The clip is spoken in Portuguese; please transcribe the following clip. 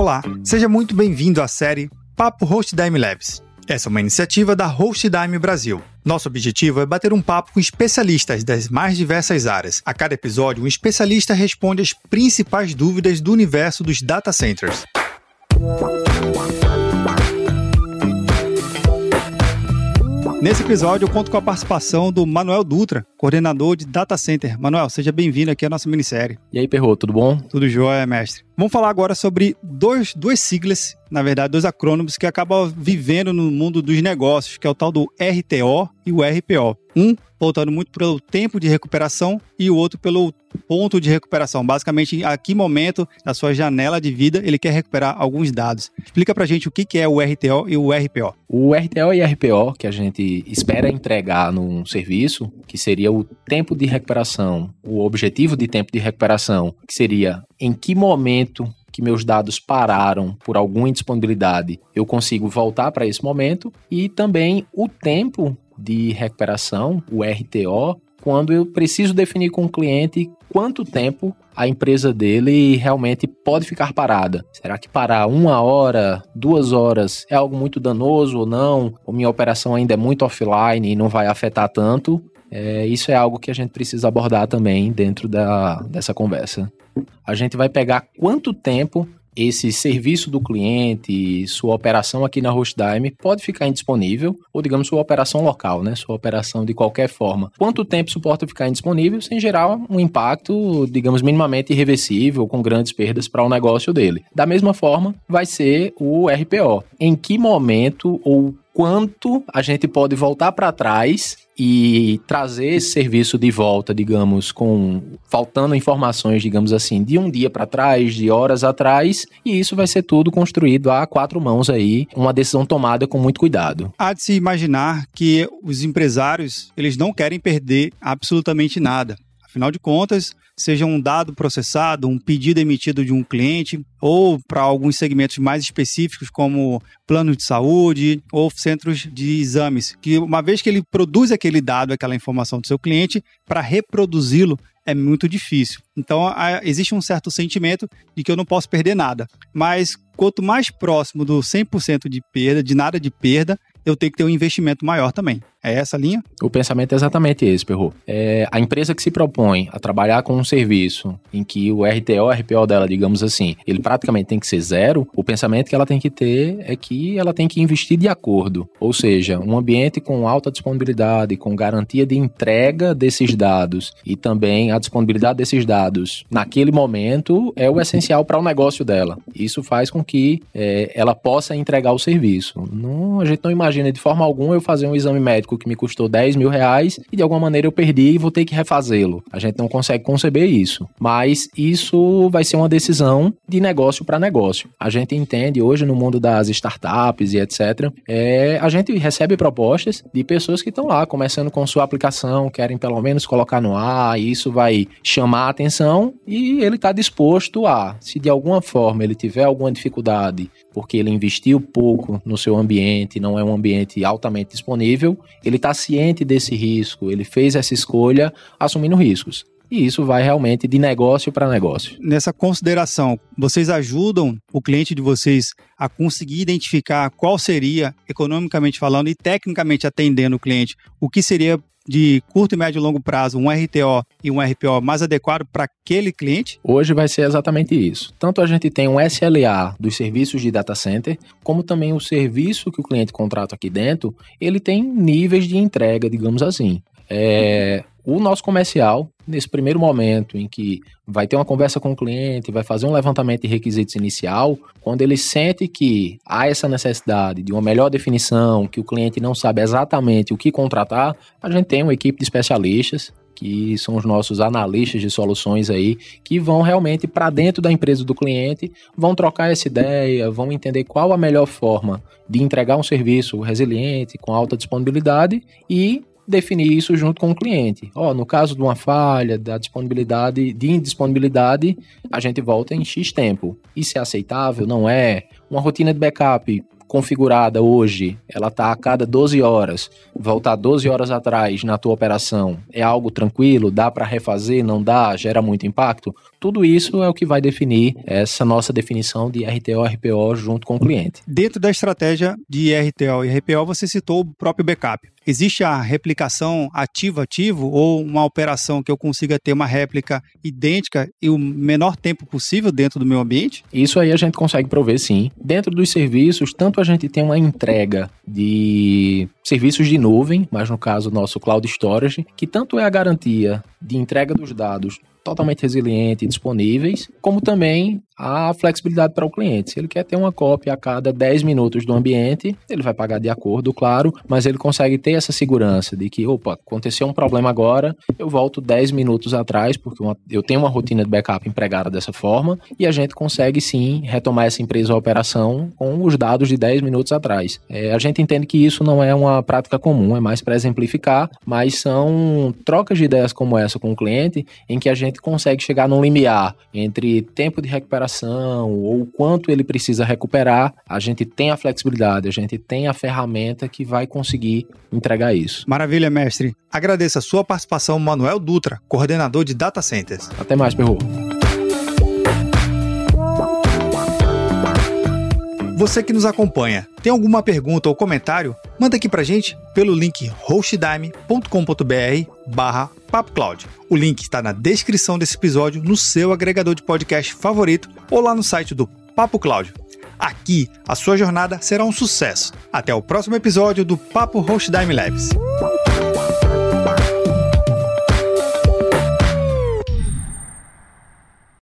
Olá, seja muito bem-vindo à série Papo HostDime Labs. Essa é uma iniciativa da HostDime Brasil. Nosso objetivo é bater um papo com especialistas das mais diversas áreas. A cada episódio, um especialista responde as principais dúvidas do universo dos data centers. Nesse episódio, eu conto com a participação do Manuel Dutra, coordenador de Data Center. Manuel, seja bem-vindo aqui à nossa minissérie. E aí, Perro, tudo bom? Tudo jóia, mestre. Vamos falar agora sobre dois, duas siglas, na verdade, dois acrônimos que acabam vivendo no mundo dos negócios, que é o tal do RTO e o RPO. Um voltando muito pelo tempo de recuperação e o outro pelo ponto de recuperação. Basicamente, a que momento da sua janela de vida ele quer recuperar alguns dados. Explica pra gente o que é o RTO e o RPO. O RTO e RPO que a gente espera entregar num serviço, que seria o tempo de recuperação, o objetivo de tempo de recuperação, que seria em que momento que meus dados pararam por alguma indisponibilidade, eu consigo voltar para esse momento e também o tempo de recuperação, o RTO, quando eu preciso definir com o cliente quanto tempo a empresa dele realmente pode ficar parada. Será que parar uma hora, duas horas é algo muito danoso ou não? Ou minha operação ainda é muito offline e não vai afetar tanto? É, isso é algo que a gente precisa abordar também dentro da, dessa conversa. A gente vai pegar quanto tempo esse serviço do cliente, sua operação aqui na Hostdime pode ficar indisponível, ou digamos sua operação local, né, sua operação de qualquer forma. Quanto tempo suporta ficar indisponível sem gerar um impacto, digamos, minimamente irreversível, com grandes perdas para o negócio dele. Da mesma forma, vai ser o RPO. Em que momento ou quanto a gente pode voltar para trás e trazer esse serviço de volta, digamos, com faltando informações, digamos assim, de um dia para trás, de horas atrás, e isso vai ser tudo construído a quatro mãos aí, uma decisão tomada com muito cuidado. Há de se imaginar que os empresários, eles não querem perder absolutamente nada. Afinal de contas, seja um dado processado, um pedido emitido de um cliente, ou para alguns segmentos mais específicos, como planos de saúde ou centros de exames, que uma vez que ele produz aquele dado, aquela informação do seu cliente, para reproduzi-lo é muito difícil. Então, existe um certo sentimento de que eu não posso perder nada. Mas quanto mais próximo do 100% de perda, de nada de perda, eu tenho que ter um investimento maior também. É essa a linha? O pensamento é exatamente esse, Perro. É, a empresa que se propõe a trabalhar com um serviço em que o RTO, RPO dela, digamos assim, ele praticamente tem que ser zero, o pensamento que ela tem que ter é que ela tem que investir de acordo. Ou seja, um ambiente com alta disponibilidade, com garantia de entrega desses dados e também a disponibilidade desses dados naquele momento é o essencial para o negócio dela. Isso faz com que é, ela possa entregar o serviço. Não, a gente não imagina de forma alguma eu fazer um exame médico que me custou 10 mil reais e de alguma maneira eu perdi e vou ter que refazê-lo. A gente não consegue conceber isso. Mas isso vai ser uma decisão de negócio para negócio. A gente entende hoje no mundo das startups e etc. É, a gente recebe propostas de pessoas que estão lá começando com sua aplicação, querem pelo menos colocar no ar, e isso vai chamar a atenção e ele está disposto a, se de alguma forma ele tiver alguma dificuldade porque ele investiu pouco no seu ambiente, não é um ambiente altamente disponível, ele está ciente desse risco, ele fez essa escolha assumindo riscos. E isso vai realmente de negócio para negócio. Nessa consideração, vocês ajudam o cliente de vocês a conseguir identificar qual seria, economicamente falando e tecnicamente atendendo o cliente, o que seria de curto, médio e longo prazo, um RTO e um RPO mais adequado para aquele cliente? Hoje vai ser exatamente isso. Tanto a gente tem um SLA dos serviços de data center, como também o serviço que o cliente contrata aqui dentro, ele tem níveis de entrega, digamos assim. É, o nosso comercial, nesse primeiro momento em que vai ter uma conversa com o cliente, vai fazer um levantamento de requisitos inicial, quando ele sente que há essa necessidade de uma melhor definição, que o cliente não sabe exatamente o que contratar, a gente tem uma equipe de especialistas que são os nossos analistas de soluções aí, que vão realmente para dentro da empresa do cliente, vão trocar essa ideia, vão entender qual a melhor forma de entregar um serviço resiliente, com alta disponibilidade e definir isso junto com o cliente. Ó, no caso de uma falha, da disponibilidade, de indisponibilidade, a gente volta em X tempo. Isso é aceitável? Não é? Uma rotina de backup configurada hoje, ela está a cada 12 horas, voltar 12 horas atrás na tua operação, é algo tranquilo? Dá para refazer? Não dá? Gera muito impacto? Tudo isso é o que vai definir essa nossa definição de RTO RPO junto com o cliente. Dentro da estratégia de RTO e RPO, você citou o próprio backup. Existe a replicação ativo-ativo ou uma operação que eu consiga ter uma réplica idêntica e o menor tempo possível dentro do meu ambiente? Isso aí a gente consegue prover sim. Dentro dos serviços, tanto a gente tem uma entrega de serviços de nuvem, mas no caso nosso cloud storage, que tanto é a garantia de entrega dos dados totalmente resiliente e disponíveis, como também a flexibilidade para o cliente. Se ele quer ter uma cópia a cada 10 minutos do ambiente, ele vai pagar de acordo, claro, mas ele consegue ter essa segurança de que, opa, aconteceu um problema agora, eu volto 10 minutos atrás, porque uma, eu tenho uma rotina de backup empregada dessa forma, e a gente consegue sim retomar essa empresa a operação com os dados de 10 minutos atrás. É, a gente entende que isso não é uma prática comum, é mais para exemplificar, mas são trocas de ideias como essa com o cliente em que a gente consegue chegar num limiar entre tempo de recuperação ou quanto ele precisa recuperar, a gente tem a flexibilidade, a gente tem a ferramenta que vai conseguir entregar isso. Maravilha, mestre. Agradeço a sua participação, Manuel Dutra, coordenador de Data Centers. Até mais, Perro. Você que nos acompanha, tem alguma pergunta ou comentário? Manda aqui pra gente pelo link hostdime.com.br barra PapoCloud. O link está na descrição desse episódio, no seu agregador de podcast favorito ou lá no site do Papo Cloud. Aqui, a sua jornada será um sucesso. Até o próximo episódio do Papo Hostdime Labs.